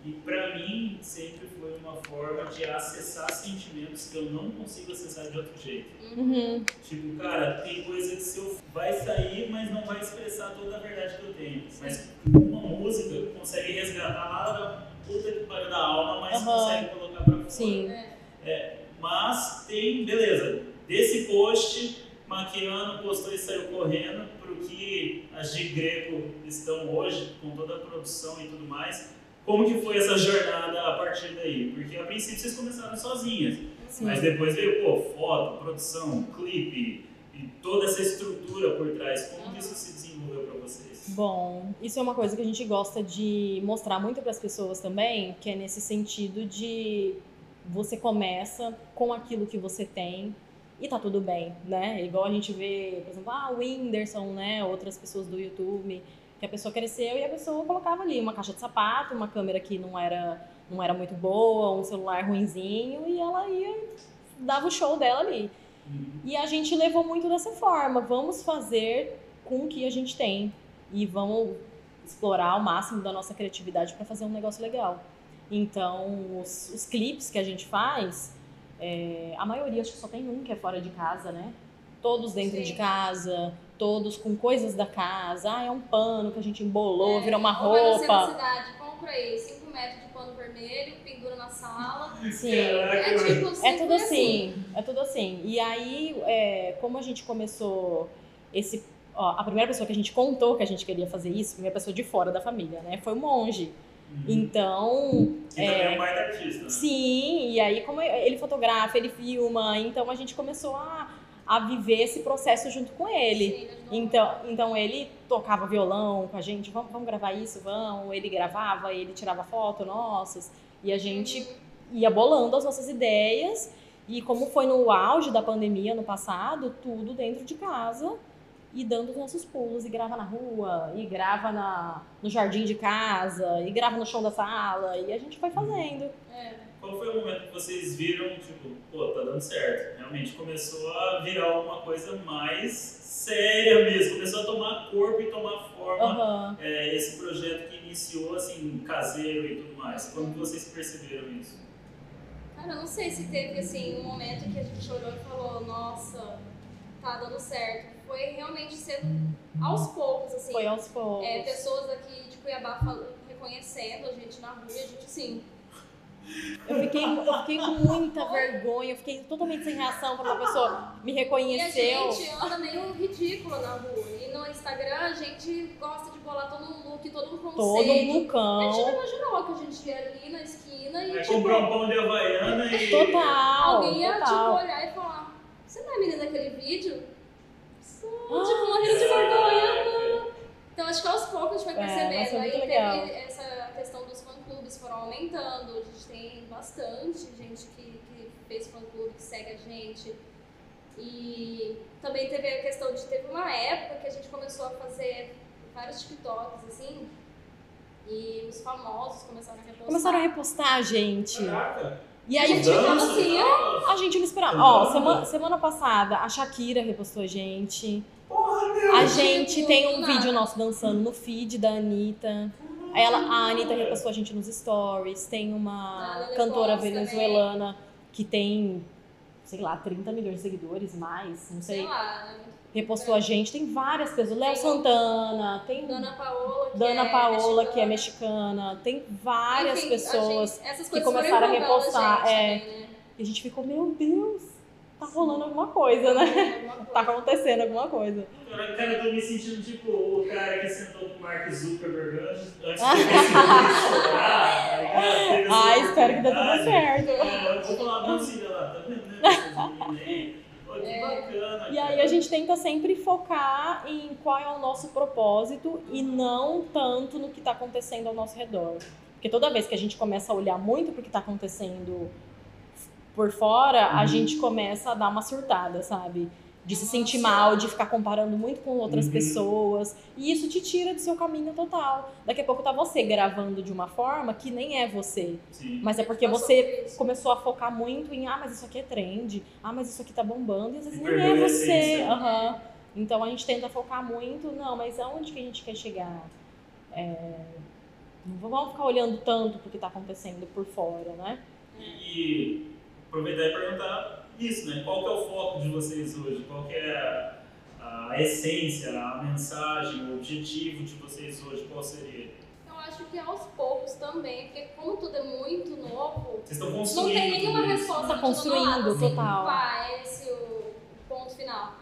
E pra mim sempre foi uma forma de acessar sentimentos que eu não consigo acessar de outro jeito. Uhum. Tipo, cara, tem coisa que se eu vai sair, mas não vai expressar toda a verdade que eu tenho. Mas uma música consegue resgatar lá da puta que pariu da alma, mas Aham. consegue colocar pra fora. Sim. É. Mas tem, beleza, desse post, Maquiano postou e saiu correndo pro que as de Greco estão hoje, com toda a produção e tudo mais. Como que foi essa jornada a partir daí? Porque a princípio vocês começaram sozinhas. Sim. Mas depois veio, pô, foto, produção, clipe e toda essa estrutura por trás. Como que isso se desenvolveu pra vocês? Bom, isso é uma coisa que a gente gosta de mostrar muito para as pessoas também, que é nesse sentido de você começa com aquilo que você tem e tá tudo bem, né? Igual a gente vê, por exemplo, ah, o Whindersson, né? Outras pessoas do YouTube, que a pessoa cresceu e a pessoa colocava ali uma caixa de sapato, uma câmera que não era, não era muito boa, um celular ruinzinho e ela ia, dava o show dela ali. Uhum. E a gente levou muito dessa forma. Vamos fazer com o que a gente tem e vamos explorar o máximo da nossa criatividade para fazer um negócio legal. Então, os, os clipes que a gente faz, é, a maioria acho que só tem um que é fora de casa, né? Todos dentro Sim. de casa, todos com coisas da casa. Ah, é um pano que a gente embolou, virou uma roupa. cidade, compra aí 5 metros de pano vermelho, pendura na sala. Sim. É tipo, É tudo assim, é tudo assim. E aí, é, como a gente começou esse. Ó, a primeira pessoa que a gente contou que a gente queria fazer isso, a primeira pessoa de fora da família, né? Foi o monge. Uhum. Então, Que também é um baita artista, né? sim, e aí como ele fotografa, ele filma, então a gente começou a, a viver esse processo junto com ele. Então, então ele tocava violão com a gente, vamos, vamos gravar isso, vamos. Ele gravava, ele tirava foto nossas, e a gente ia bolando as nossas ideias. E como foi no auge da pandemia no passado, tudo dentro de casa e dando os nossos pulos, e grava na rua, e grava na, no jardim de casa, e grava no chão da sala, e a gente foi fazendo. É. Qual foi o momento que vocês viram, tipo, pô, tá dando certo? Realmente começou a virar uma coisa mais séria mesmo, começou a tomar corpo e tomar forma Aham. é, esse projeto que iniciou, assim, caseiro e tudo mais. Quando vocês perceberam isso? Cara, eu não sei se teve assim um momento que a gente olhou e falou, nossa, tá dando certo. Foi realmente sendo aos poucos, assim. Foi aos poucos. É, pessoas aqui de Cuiabá reconhecendo a gente na rua e a gente assim. Eu fiquei, eu fiquei com muita vergonha, eu fiquei totalmente sem reação quando a pessoa me E a reconheceu. gente anda meio ridícula na rua. E no Instagram a gente gosta de bolar todo um look, todo um conceito. Todo um A gente não imaginou que a gente ia ali na esquina e Aí tipo, comprou um pão de Havaiana e... Total. alguém ia tipo, total. olhar e falar, você não é a menina daquele vídeo? Sou, Ah, tipo, morrendo de é, vergonha. Então acho que aos poucos a gente foi É, percebendo. foi Aí teve legal. Dos fã-clubes foram aumentando. A gente tem bastante gente que, que fez fã-clube, que segue a gente. E também teve a questão de. Teve uma época que a gente começou a fazer vários TikToks, assim. E os famosos começaram a repostar. Começaram a repostar, gente. Caraca! E A aí Dança, assim, a gente não esperava. Ó, semana, semana passada a Shakira repostou a gente. Porra, meu! A gente tem um nada. vídeo nosso dançando no feed da Anitta. Aí ela, a Anitta repostou a gente nos stories. Tem uma A Lily cantora venezuelana que tem, sei lá, 30 milhões de seguidores, mais, não Sei sei. lá, né? Repostou a gente. Tem várias pessoas. Léo Santana, tem Dana Paola, que Dana é Paola, que é mexicana. Tem várias Enfim, a pessoas. gente- que começaram a repostar, gente é. também, né? E a gente ficou, meu Deus, tá rolando alguma coisa, né? Alguma coisa. Tá acontecendo alguma coisa. Cara, cara, eu tô me sentindo tipo o cara que sentou com o Mark Zuckerberg antes de <laughs> Ah, espero que dê tudo certo. É, eu vou falar, não, filha lá, tá vendo né, É. bacana, E aí a gente tenta sempre focar em qual é o nosso propósito e não tanto no que tá acontecendo ao nosso redor. Porque toda vez que a gente começa a olhar muito pro que tá acontecendo por fora, a Uhum. gente começa a dar uma surtada, sabe? De se sentir Nossa. mal, de ficar comparando muito com outras Uhum. pessoas. E isso te tira do seu caminho total. Daqui a pouco tá você gravando de uma forma que nem é você. Sim. Mas é porque você começou a focar muito em ah, mas isso aqui é trend, ah, mas isso aqui tá bombando, e às vezes E nem é a você. aham. Então a gente tenta focar muito, não, mas aonde que a gente quer chegar? É, Não vamos ficar olhando tanto pro que tá acontecendo por fora, né? E aproveitar e perguntar isso, né? Qual que é o foco de vocês hoje? Qual que é a, a essência, a mensagem, o objetivo de vocês hoje? Qual seria? Eu acho que aos poucos também, porque como tudo é muito novo, Vocês estão não construindo tem nenhuma resposta Tá construindo, lado, assim, total. Pá, é esse o ponto final.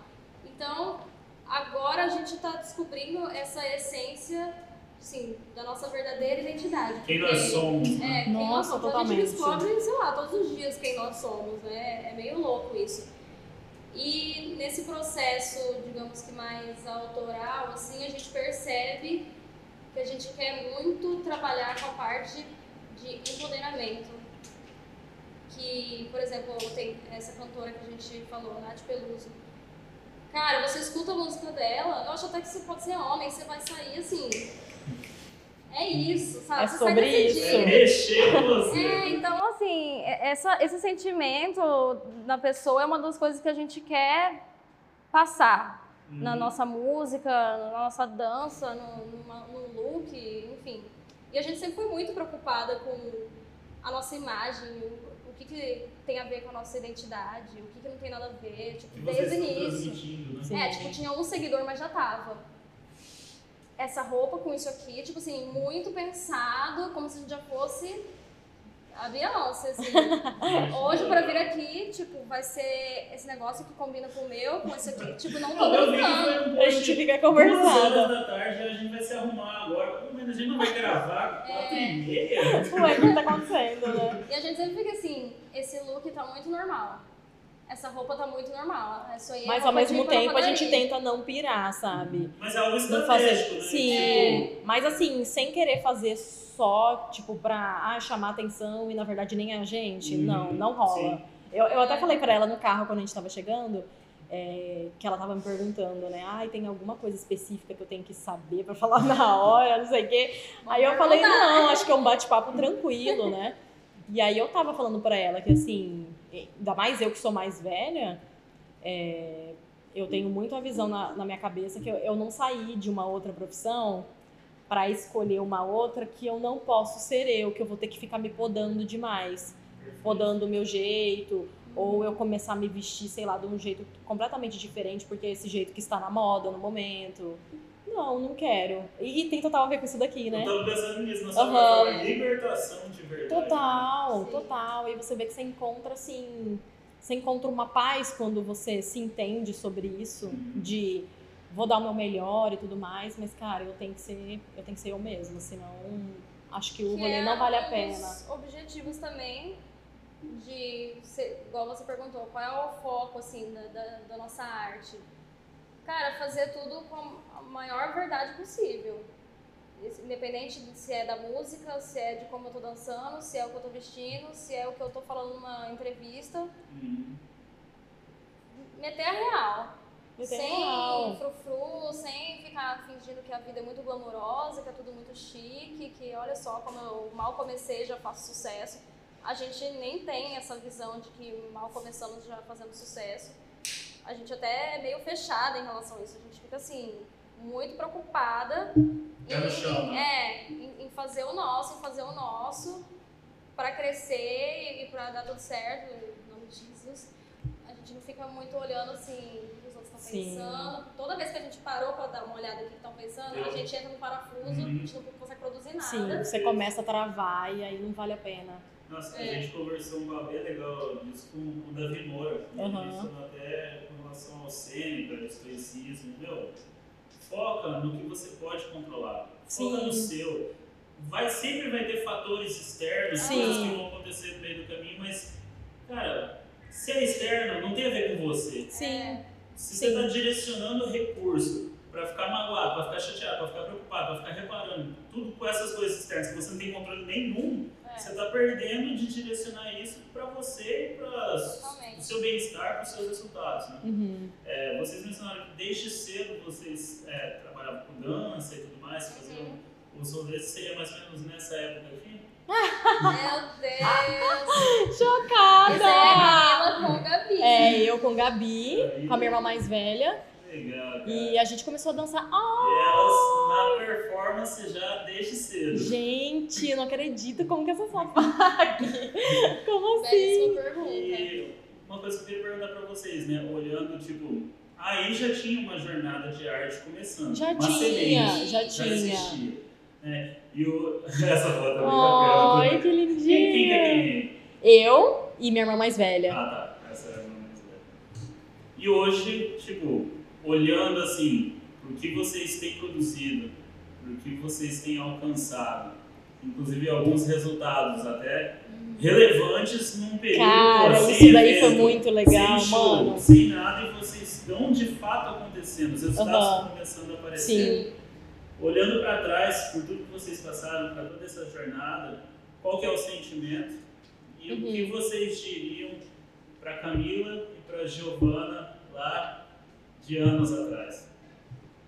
Então, agora a gente está descobrindo essa essência, assim, da nossa verdadeira identidade. Quem nós somos, É, né? quem nós Nossa, somos. A totalmente. gente descobre, sei lá, todos os dias quem nós somos, né? É meio louco isso. E nesse processo, digamos que mais autoral, assim, a gente percebe que a gente quer muito trabalhar com a parte de empoderamento. Que, por exemplo, tem essa cantora que a gente falou, Nath Peluso. Cara, você escuta a música dela, eu acho até que você pode ser homem, você vai sair assim. É isso, sabe? É você sobre isso. Mexer com você. É, então assim, essa, esse sentimento na pessoa é uma das coisas que a gente quer passar na Uhum. nossa música, na nossa dança, no, numa- no look, enfim. E a gente sempre foi muito preocupada com a nossa imagem, o, o que, que tem a ver com a nossa identidade, o que, que não tem nada a ver, tipo, desde o início. né? É, tipo, tinha um seguidor, mas já tava. Essa roupa com isso aqui, tipo assim, muito pensado, como se a gente já fosse a Beyoncé, assim. Hoje, pra vir aqui, tipo, vai ser esse negócio que combina com o meu, com esse aqui. Tipo, não tô brincando. um A gente fica Duas conversando. horas da tarde a gente vai se arrumar agora. Mas a gente não vai gravar <laughs> quatro É. e meia. Ué, o que tá acontecendo, né? E a gente sempre fica assim, esse look tá muito normal. Essa roupa tá muito normal. Isso aí é Mas ao mesmo tempo a gente tenta não pirar, sabe? Mas é algo Não fazer. estratégico, né? Sim. É. Mas assim, sem querer fazer só, tipo, pra ah, chamar atenção e na verdade nem a gente. Uhum, Não, não rola. sim. Eu, eu até falei pra ela no carro quando a gente tava chegando, é, que ela tava me perguntando, né? Ai, tem alguma coisa específica que eu tenho que saber pra falar <laughs> na hora, não sei o quê. Aí eu falei, não, acho que é um bate-papo tranquilo, né? E aí eu tava falando pra ela que assim, ainda mais eu que sou mais velha, é, eu tenho muito a visão na, na minha cabeça que eu, eu não saí de uma outra profissão pra escolher uma outra que eu não posso ser eu, que eu vou ter que ficar me podando demais, podando o meu jeito, ou eu começar a me vestir, sei lá, de um jeito completamente diferente, porque é esse jeito que está na moda no momento. Não, não quero. E, e tem total a ver com isso daqui, né? Eu tava pensando nisso, na sua plataforma, libertação de verdade. Total, Sim. total. E você vê que você encontra assim, você encontra uma paz quando você se entende sobre isso, Uhum. de vou dar o meu melhor e tudo mais, mas cara, eu tenho que ser, eu tenho que ser eu mesma, senão acho que o Que rolê é não vale a pena. objetivos também de, ser- igual você perguntou, qual é o foco assim da, da, da nossa arte? Cara, fazer tudo com a maior verdade possível. Independente de se é da música, se é de como eu tô dançando, se é o que eu tô vestindo, se é o que eu tô falando numa entrevista. Uhum. Meter a real. Meter sem real. frufru, sem ficar fingindo que a vida é muito glamourosa, que é tudo muito chique, que olha só como eu mal comecei já faço sucesso. A gente nem tem essa visão de que mal começamos já fazendo sucesso. A gente até é meio fechada em relação a isso. A gente fica assim, muito preocupada chão, né? é, em, em fazer o nosso, em fazer o nosso para crescer e, e para dar tudo certo, em nome de Jesus. A gente não fica muito olhando assim o que os outros estão pensando. Toda vez que a gente parou para dar uma olhada no que estão pensando, a gente entra no parafuso, Uhum. a gente não consegue produzir nada. Sim, você começa a travar e aí não vale a pena. Nossa, a É. gente conversou um bem legal disso com o Davi Moura. Mencionou até com relação ao cênica, ao estoicismo. Meu, foca no que você pode controlar. Foca Sim. no seu. Vai, sempre vai ter fatores externos, Sim. coisas que vão acontecer no meio do caminho, mas, cara, se é externo, não tem a ver com você. Sim. Se Sim. você está direcionando recurso para ficar magoado, para ficar chateado, para ficar preocupado, para ficar reparando, tudo com essas coisas externas que você não tem controle nenhum, É. você está perdendo de direcionar isso para você e para o seu bem-estar, para os seus resultados. Né? Uhum. É, vocês mencionaram que desde cedo vocês é, trabalhavam com dança e tudo mais, faziam Uhum. os rolês, seria mais ou menos nessa época aqui? Meu <laughs> Deus! Chocada! Isso é a Camila com o Gabi. É, eu com Gabi, com a minha irmã mais velha, Legal, cara. e a gente começou a dançar. Ah, E elas na performance já desde cedo. gente, eu não acredito como que essa <laughs> só aqui. Como assim? E uma coisa que eu queria perguntar pra vocês, né? Olhando, tipo, aí já tinha uma jornada de arte começando. Já uma tinha, semente, já Já tinha. existia. Né? E o... <laughs> essa foto é muito Ai, que Quem, quem que é lindinha. quem? Eu e minha irmã mais velha. Ah, tá. Essa é a mais velha. E hoje, tipo, olhando assim, pro que vocês têm produzido, pro que vocês têm alcançado, inclusive alguns resultados até relevantes num período Cara, pô, isso daí foi evento, muito legal, sem show, mano. sem nada e vocês estão de fato acontecendo, os resultados Aham. estão começando a aparecer. Sim. Olhando para trás, por tudo que vocês passaram, para toda essa jornada, qual que é o sentimento e o que Uhum. vocês diriam para Camila e para Giovana lá de anos atrás?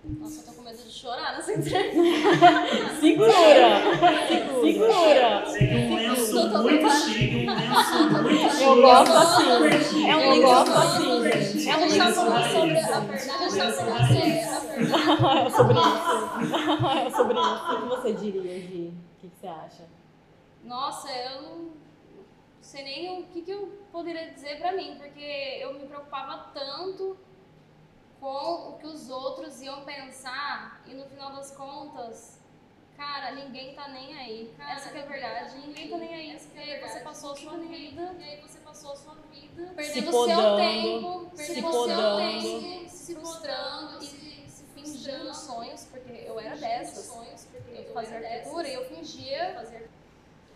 Nossa, eu tô com medo de chorar nessa entrevista. <laughs> Segura! Segura! Sei que um lenço muito chique, um lenço muito chique. Eu gosto assim. É um lenço negócio super assim. É um lenço falar sobre a verdade, a raiz. verdade. É sobre isso. <laughs> É sobre isso. O que você diria, Gi? O que que você acha? Nossa, eu não sei nem o que, que eu poderia dizer pra mim, porque eu me preocupava tanto com o que os outros iam pensar e no final das contas, cara, ninguém tá nem aí. Essa que é a verdade, ninguém tá nem aí. E aí você passou a sua vida, e aí você passou a sua vida perdendo o seu podando, tempo, se perdendo o seu podando. tempo, se frustrando e se fingindo sonhos, porque eu era dessas. Eu fazia arquitetura e eu fingia fazer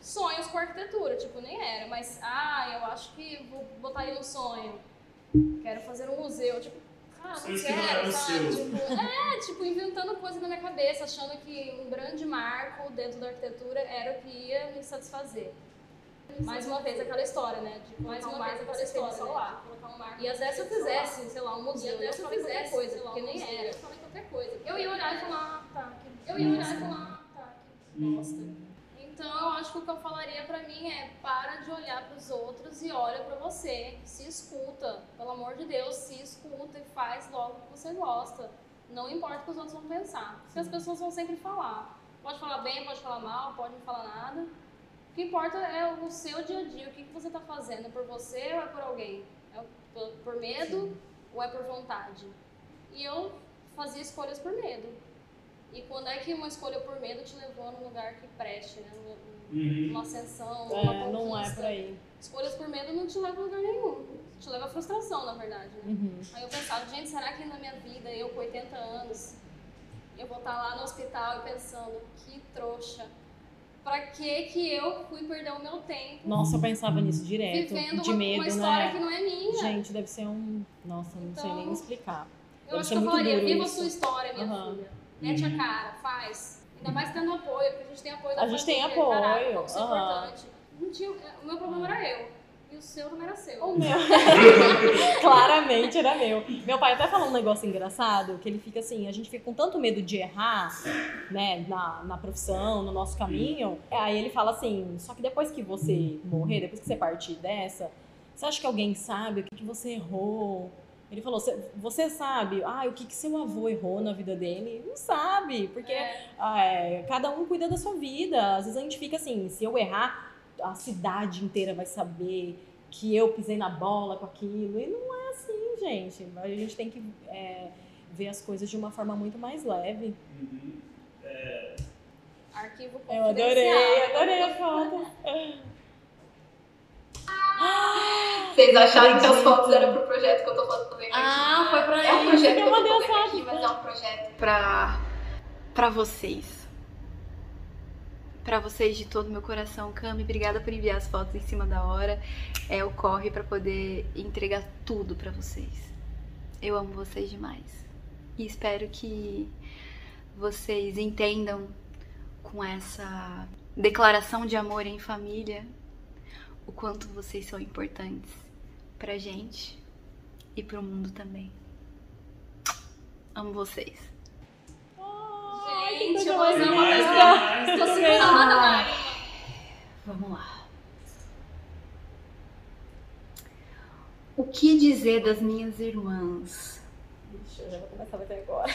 sonhos com arquitetura, tipo, nem era, mas ah, eu acho que vou botar aí um sonho. quero fazer um museu. Tipo, cara, não Coisas que não quero, sabe? seu. Tipo, é, tipo, inventando coisa na minha cabeça, achando que um grande marco dentro da arquitetura era o que ia me satisfazer. Mais uma vez aquela história, né? De Mais colocar um uma marco vez aquela história, só né? um marco. E às vezes se eu fizesse, sei lá, um museu, E eu se eu fizesse coisa, sei lá, porque um nem era. eu falei qualquer coisa. Eu ia olhar e falar, ah, tá, que... eu ia olhar e falar, ah, tá, que bosta. Então, eu acho que o que eu falaria pra mim é para de olhar pros outros e olha pra você. Se escuta, pelo amor de Deus, se escuta e faz logo o que você gosta. Não importa o que os outros vão pensar. Porque as pessoas vão sempre falar. Pode falar bem, pode falar mal, pode não falar nada. O que importa é o seu dia a dia, o que que você está fazendo, por você ou é por alguém? É por- por medo ou é por vontade? E eu fazia escolhas por medo. E quando é que uma escolha por medo te levou num lugar que preste, né? Uhum. Numa ascensão, uma É, não é conquista. por aí. Escolhas por medo não te levam a lugar nenhum. Te leva à frustração, na verdade, né? Uhum. Aí eu pensava, gente, será que na minha vida, eu com 80 anos, eu vou estar lá no hospital e pensando, que trouxa. Pra que que eu fui perder o meu tempo Nossa, eu pensava nisso direto. vivendo de uma, medo, uma história né? que não é minha? Gente, deve ser um. Nossa, não sei Então, nem explicar. eu deve acho que eu falaria, viva a sua história, minha Aham. filha. Mete Uhum. a cara, faz. Ainda mais tendo apoio, porque a gente tem apoio da A gente tem apoio, Caraca, isso é importante. Não tinha, o meu problema era eu. E o seu não era seu. O meu. <laughs> Claramente era meu. Meu pai até falou um negócio engraçado, que ele fica assim, a gente fica com tanto medo de errar, né, na, na profissão, no nosso caminho. Aí ele fala assim, só que depois que você morrer, depois que você partir dessa, você acha que alguém sabe o que, que você errou? Ele falou, "Você- sabe, ah, o que, que seu avô errou na vida dele? Não sabe, porque É. ah, é, cada um cuida da sua vida. Às vezes a gente fica assim, se eu errar, a cidade inteira vai saber que eu pisei na bola com aquilo. E não é assim, gente. A gente tem que é, ver as coisas de uma forma muito mais leve. Uhum. Arquivo Eu adorei, confidencial. adorei a foto. <laughs> Vocês acharam que as fotos eram pro projeto que eu tô fazendo aqui. Ah, foi pra É um projeto que que eu tô fazendo aqui, mas é um projeto pra, pra vocês. Pra vocês de todo o meu coração. Cami, obrigada por enviar as fotos em cima da hora. É o corre pra poder entregar tudo pra vocês. Eu amo vocês demais. E espero que vocês entendam com essa declaração de amor em família o quanto vocês são importantes pra gente e pro mundo também. Amo vocês. Gente, eu vou fazer uma coisa. Tô segurando a. Vamos lá. O que dizer das minhas irmãs? Ixi, eu já vou começar até agora.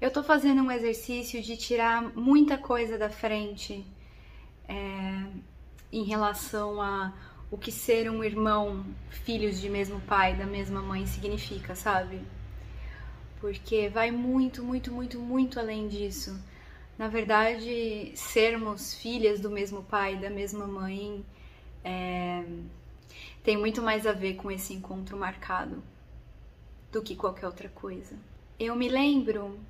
Eu tô fazendo um exercício de tirar muita coisa da frente é, em relação a o que ser um irmão, filhos de mesmo pai, da mesma mãe significa, sabe? Porque vai muito, muito, muito, muito além disso. Na verdade, sermos filhas do mesmo pai, da mesma mãe, é, tem muito mais a ver com esse encontro marcado do que qualquer outra coisa. Eu me lembro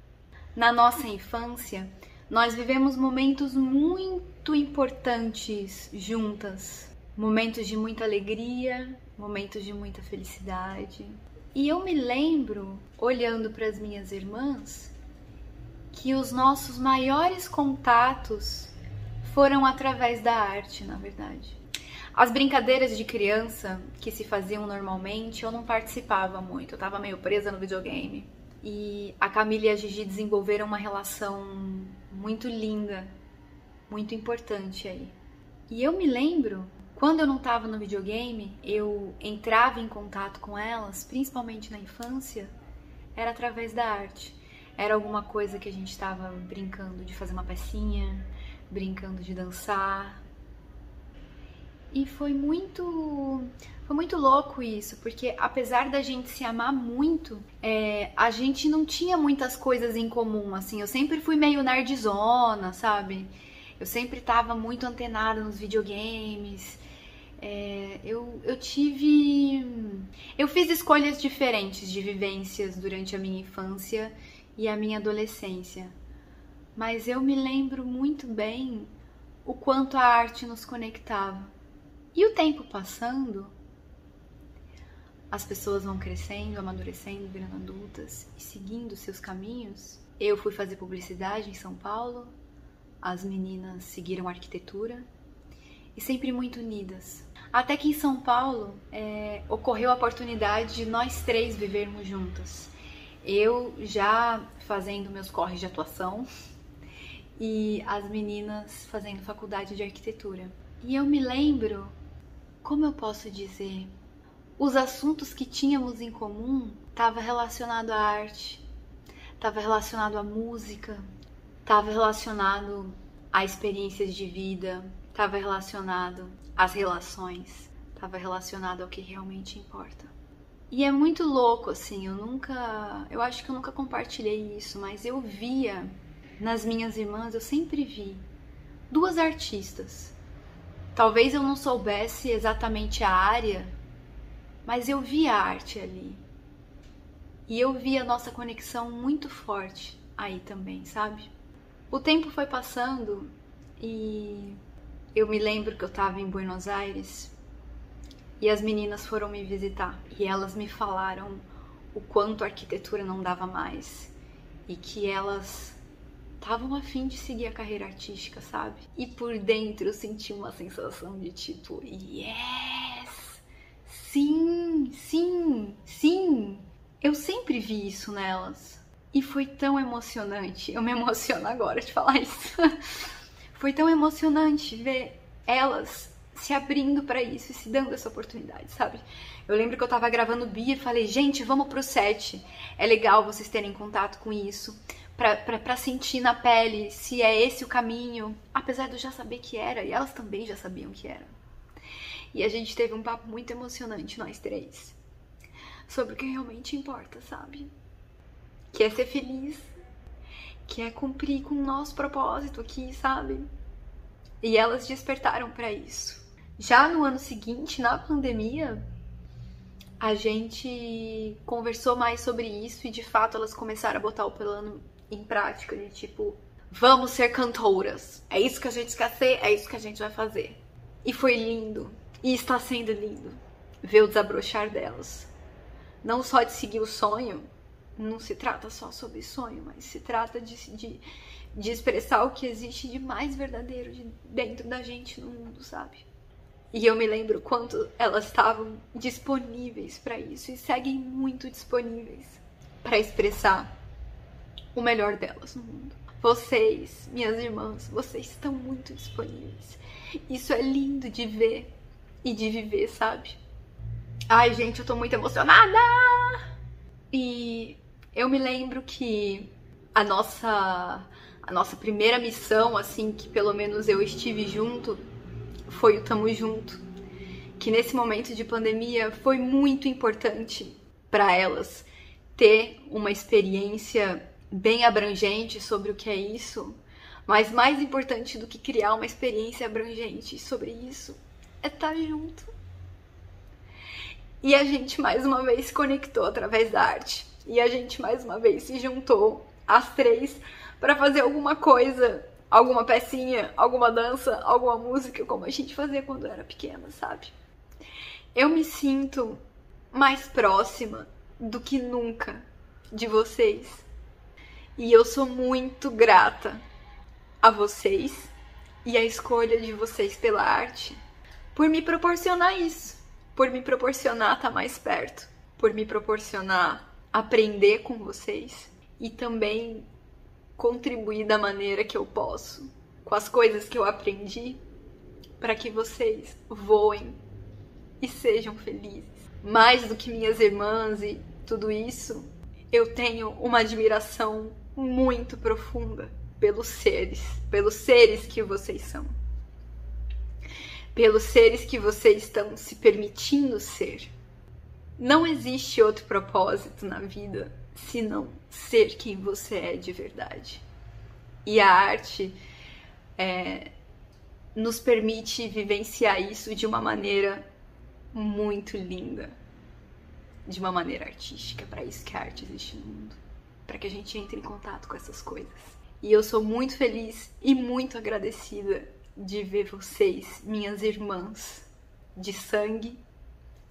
na nossa infância, nós vivemos momentos muito importantes juntas. Momentos de muita alegria, momentos de muita felicidade. E eu me lembro, olhando para as minhas irmãs, que os nossos maiores contatos foram através da arte, na verdade. As brincadeiras de criança que se faziam normalmente, eu não participava muito, eu tava meio presa no videogame. E a Camila e a Gigi desenvolveram uma relação muito linda, muito importante aí. E eu me lembro, quando eu não estava no videogame, eu entrava em contato com elas, principalmente na infância, era através da arte. Era alguma coisa que a gente estava brincando de fazer uma pecinha, brincando de dançar. E foi muito foi muito louco isso, porque apesar da gente se amar muito, é, a gente não tinha muitas coisas em comum, assim. Eu sempre fui meio nerdzona, sabe? Eu sempre tava muito antenada nos videogames. É, eu, eu tive. Eu fiz escolhas diferentes de vivências durante a minha infância e a minha adolescência. Mas eu me lembro muito bem o quanto a arte nos conectava. E o tempo passando, as pessoas vão crescendo, amadurecendo, virando adultas e seguindo seus caminhos. Eu fui fazer publicidade em São Paulo, as meninas seguiram arquitetura e sempre muito unidas. Até que em São Paulo é, ocorreu a oportunidade de nós três vivermos juntas. Eu já fazendo meus corres de atuação e as meninas fazendo faculdade de arquitetura. E eu me lembro, como eu posso dizer, os assuntos que tínhamos em comum estava relacionado à arte, estava relacionado à música, estava relacionado a experiências de vida, estava relacionado às relações, estava relacionado ao que realmente importa. E é muito louco assim, eu nunca, eu acho que eu nunca compartilhei isso, mas eu via nas minhas irmãs, eu sempre vi duas artistas. Talvez eu não soubesse exatamente a área, mas eu vi a arte ali. E eu vi a nossa conexão muito forte aí também, sabe? O tempo foi passando e eu me lembro que eu estava em Buenos Aires e as meninas foram me visitar e elas me falaram o quanto a arquitetura não dava mais e que elas estavam afim de seguir a carreira artística, sabe? E por dentro eu senti uma sensação de tipo, yes! Sim, sim, sim! Eu sempre vi isso nelas. E foi tão emocionante. Eu me emociono agora de falar isso. <laughs> foi tão emocionante ver elas se abrindo para isso e se dando essa oportunidade, sabe? Eu lembro que eu tava gravando Bia e falei, gente, vamos pro set. É legal vocês terem contato com isso para sentir na pele se é esse o caminho, apesar de eu já saber que era, e elas também já sabiam que era. E a gente teve um papo muito emocionante, nós três, sobre o que realmente importa, sabe? Que é ser feliz, que é cumprir com o nosso propósito aqui, sabe? E elas despertaram para isso. Já no ano seguinte, na pandemia, a gente conversou mais sobre isso e de fato elas começaram a botar o plano em prática de tipo, vamos ser cantoras. É isso que a gente quer ser, é isso que a gente vai fazer. E foi lindo, e está sendo lindo ver o desabrochar delas. Não só de seguir o sonho, não se trata só sobre sonho, mas se trata de, de, de expressar o que existe de mais verdadeiro de dentro da gente no mundo, sabe? E eu me lembro quanto elas estavam disponíveis para isso e seguem muito disponíveis para expressar o melhor delas no mundo. Vocês, minhas irmãs, vocês estão muito disponíveis. Isso é lindo de ver e de viver, sabe? Ai, gente, eu tô muito emocionada! E eu me lembro que a nossa a nossa primeira missão, assim, que pelo menos eu estive junto, foi o Tamo Junto. Que nesse momento de pandemia foi muito importante para elas ter uma experiência bem abrangente sobre o que é isso, mas mais importante do que criar uma experiência abrangente sobre isso é estar tá junto. E a gente mais uma vez se conectou através da arte. E a gente mais uma vez se juntou, as três, para fazer alguma coisa, alguma pecinha, alguma dança, alguma música, como a gente fazia quando era pequena, sabe? Eu me sinto mais próxima do que nunca de vocês e eu sou muito grata a vocês e a escolha de vocês pela arte por me proporcionar isso, por me proporcionar estar mais perto, por me proporcionar aprender com vocês e também contribuir da maneira que eu posso com as coisas que eu aprendi para que vocês voem e sejam felizes. Mais do que minhas irmãs e tudo isso, eu tenho uma admiração muito profunda pelos seres, pelos seres que vocês são. Pelos seres que vocês estão se permitindo ser. Não existe outro propósito na vida senão ser quem você é de verdade. E a arte é, nos permite vivenciar isso de uma maneira muito linda, de uma maneira artística. Para isso que a arte existe no mundo para que a gente entre em contato com essas coisas. E eu sou muito feliz e muito agradecida de ver vocês, minhas irmãs de sangue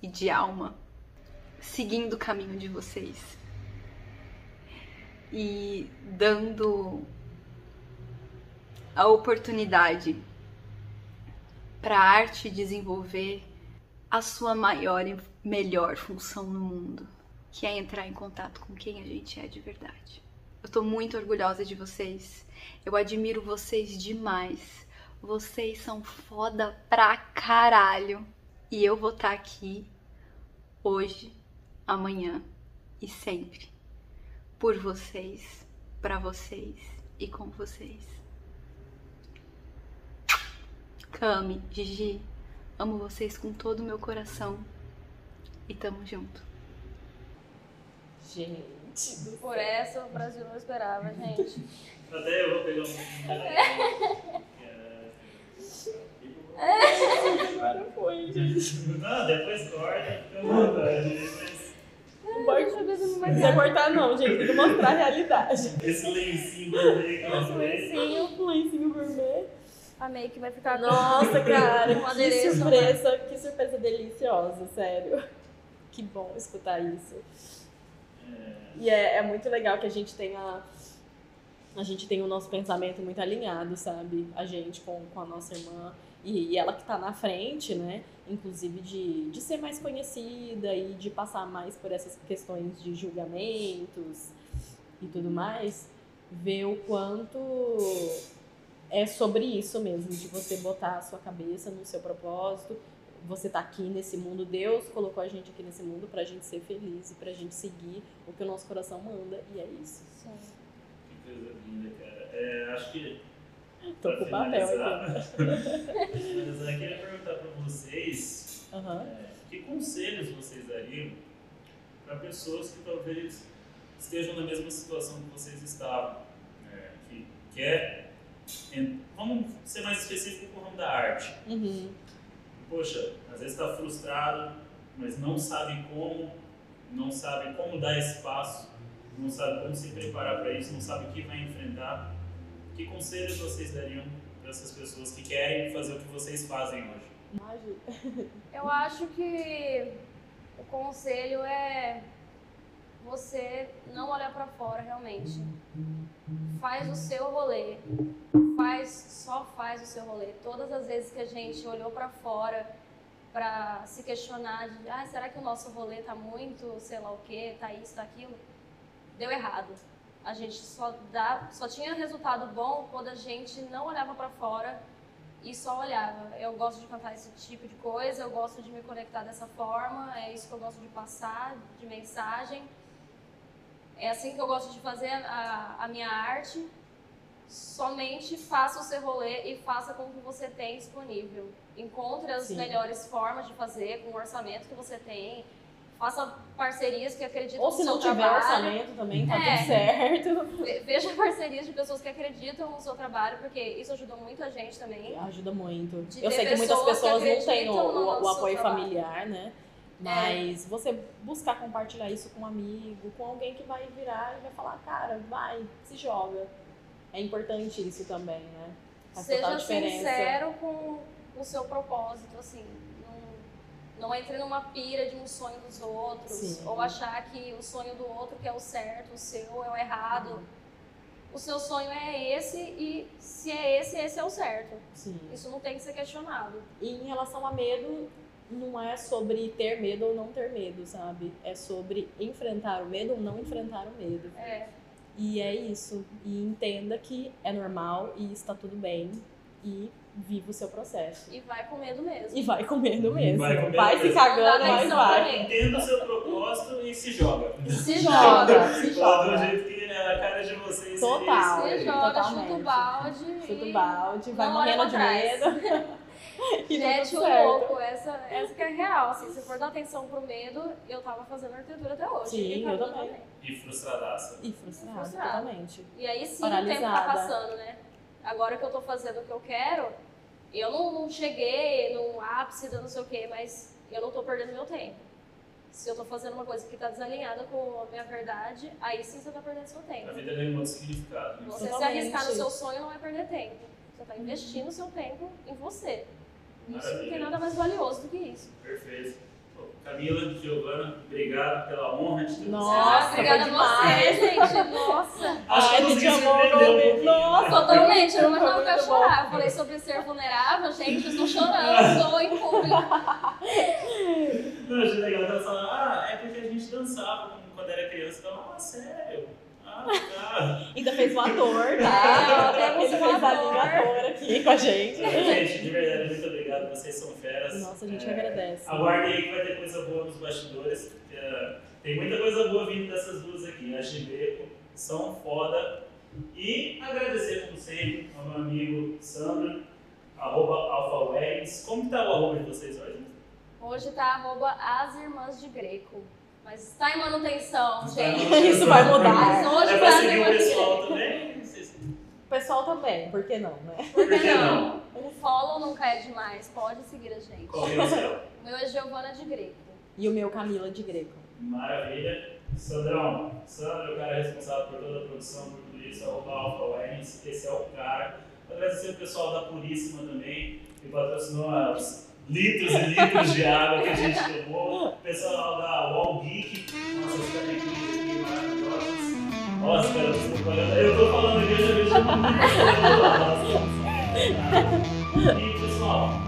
e de alma, seguindo o caminho de vocês e dando a oportunidade para a arte desenvolver a sua maior e melhor função no mundo, que é entrar em contato com quem a gente é de verdade. Eu tô muito orgulhosa de vocês. Eu admiro vocês demais. Vocês são foda pra caralho. E eu vou estar tá aqui hoje, amanhã e sempre por vocês, para vocês e com vocês. Cami, Gigi, amo vocês com todo o meu coração e tamo junto. Gente. Por essa o Brasil não esperava, gente. <laughs> Até eu vou pegar um. <laughs> Agora foi, gente. Não, depois corta. <laughs> Não vai cortar, não, gente. Tem que mostrar a realidade. Esse lencinho gourmet Esse lencinho, lencinho gourmet. Amei que vai ficar. Nossa, <laughs> cara, que surpresa, que surpresa deliciosa, sério. Que bom escutar isso. E é, é muito legal que a gente tenha a gente tem o nosso pensamento muito alinhado, sabe? A gente com, com a nossa irmã. E, ela que está na frente, né? Inclusive de, de ser mais conhecida e de passar mais por essas questões de julgamentos e tudo mais, ver o quanto é sobre isso mesmo, de você botar a sua cabeça no seu propósito. Você tá aqui nesse mundo, Deus colocou a gente aqui nesse mundo pra gente ser feliz e pra gente seguir o que o nosso coração manda, e é isso. Sim. Que coisa linda, cara. É, acho que Tô com o papel aqui. Mas eu queria perguntar para vocês uhum. é, que conselhos vocês dariam para pessoas que talvez estejam na mesma situação que vocês estavam, é, que quer, vamos ser mais específico com o ramo da arte. Uhum. Poxa, às vezes está frustrado, mas não sabe como, não sabe como dar espaço, não sabe como se preparar para isso, não sabe o que vai enfrentar. Que conselhos vocês dariam para essas pessoas que querem fazer o que vocês fazem hoje? Eu acho que o conselho é você não olhar para fora realmente. Faz o seu rolê. Faz, só faz o seu rolê. Todas as vezes que a gente olhou para fora para se questionar de, ah, será que o nosso rolê tá muito, sei lá o que, tá isso, tá aquilo, deu errado a gente só dá, só tinha resultado bom quando a gente não olhava para fora e só olhava. Eu gosto de cantar esse tipo de coisa, eu gosto de me conectar dessa forma, é isso que eu gosto de passar, de mensagem. É assim que eu gosto de fazer a, a minha arte. Somente faça o seu rolê e faça com o que você tem disponível. Encontre as Sim. melhores formas de fazer com o orçamento que você tem faça parcerias que acreditam Ou se não tiver trabalho. orçamento também, tá é, tudo certo. Veja parcerias de pessoas que acreditam no seu trabalho, porque isso ajuda muito a gente também. Ajuda muito. Eu sei que muitas pessoas não têm o, o, o apoio trabalho. familiar, né? Mas é. você buscar compartilhar isso com um amigo, com alguém que vai virar e vai falar, cara, vai, se joga. É importante isso também, né? Faz Seja sincero com o seu propósito, assim não entre numa pira de um sonho dos outros, Sim. ou achar que o sonho do outro que é o certo, o seu é o errado. Uhum. O seu sonho é esse e se é esse, esse é o certo. Sim. Isso não tem que ser questionado. E em relação a medo, não é sobre ter medo ou não ter medo, sabe? É sobre enfrentar o medo ou não enfrentar o medo. É. E é isso. E entenda que é normal e está tudo bem. E viva o seu processo. E vai com medo mesmo. E vai com medo mesmo. Vai, com medo vai mesmo. se cagando, mas vai. Entenda o seu propósito e se joga. Se joga, <laughs> se joga. Do jeito que é a cara de vocês. Total. Se joga, chuta o balde. Chuta o balde, vai morrendo de medo. <laughs> <laughs> e Gente, o louco, essa, essa que é real. Assim, se for dar atenção pro medo, eu tava fazendo arquitetura até hoje. Sim, eu também. também. E frustradaça. E frustrada, totalmente. E aí sim o tempo tá passando, né? Agora que eu tô fazendo o que eu quero, eu não, não cheguei no ápice da não sei o quê, mas eu não tô perdendo meu tempo. Se eu tô fazendo uma coisa que tá desalinhada com a minha verdade, aí sim você tá perdendo seu tempo. A vida tem um outro significado. Né? Você se arriscar no seu sonho não é perder tempo. Você tá investindo seu tempo em você. Isso Maravilha. não tem nada mais valioso do que isso. Perfeito. Camila, Giovana, obrigado pela honra de ter Nossa, obrigada a você, gente. Nossa. Acho que Ai, eu a gente consegui amou o surpreender um Nossa, né? Totalmente, eu não imaginava que eu ia chorar. Eu falei sobre ser vulnerável, gente, eu estou chorando <laughs> em público. Não, achei legal ela falando, ah, é porque a gente dançava quando era criança. Então, ah, sério? Tá. <laughs> Ainda fez ator, É, tá? temos Ele um fez a ator. linha ator aqui com a gente. Gente, de verdade, muito obrigado. Vocês são feras. Nossa, a gente É, agradece. Aguardem aí que vai ter coisa boa nos bastidores. porque, eh, tem muita coisa boa vindo dessas duas aqui. A Gibeco são foda. E agradecer, como sempre, ao meu amigo Sandra, arroba. Como que tá o arroba de vocês hoje? Hoje tá arroba as irmãs de Greco. Mas está em manutenção, Está gente. manutenção. Isso vai mudar. Mas hoje É pra tá seguir o pessoal também? Se- O pessoal também, por que não, né? Por Por que não? Um follow nunca é demais. Pode seguir a gente. Qual é o seu? O meu é Giovana de Greco. E o meu Camila de Greco. Maravilha. Sandrão, Sandro é o cara responsável por toda a produção, por tudo isso, arroba AlphaWegs. Esse é o cara. Agradecer o pessoal da Puríssima também, que patrocinou os litros e litros de água que a gente tomou. O pessoal da Wall Geek, nossas canequinhas aqui maravilhosas. Nossa, cara, vocês estão falando. Eu tô falando aqui, eu já vejo muito. Nossa. E pessoal.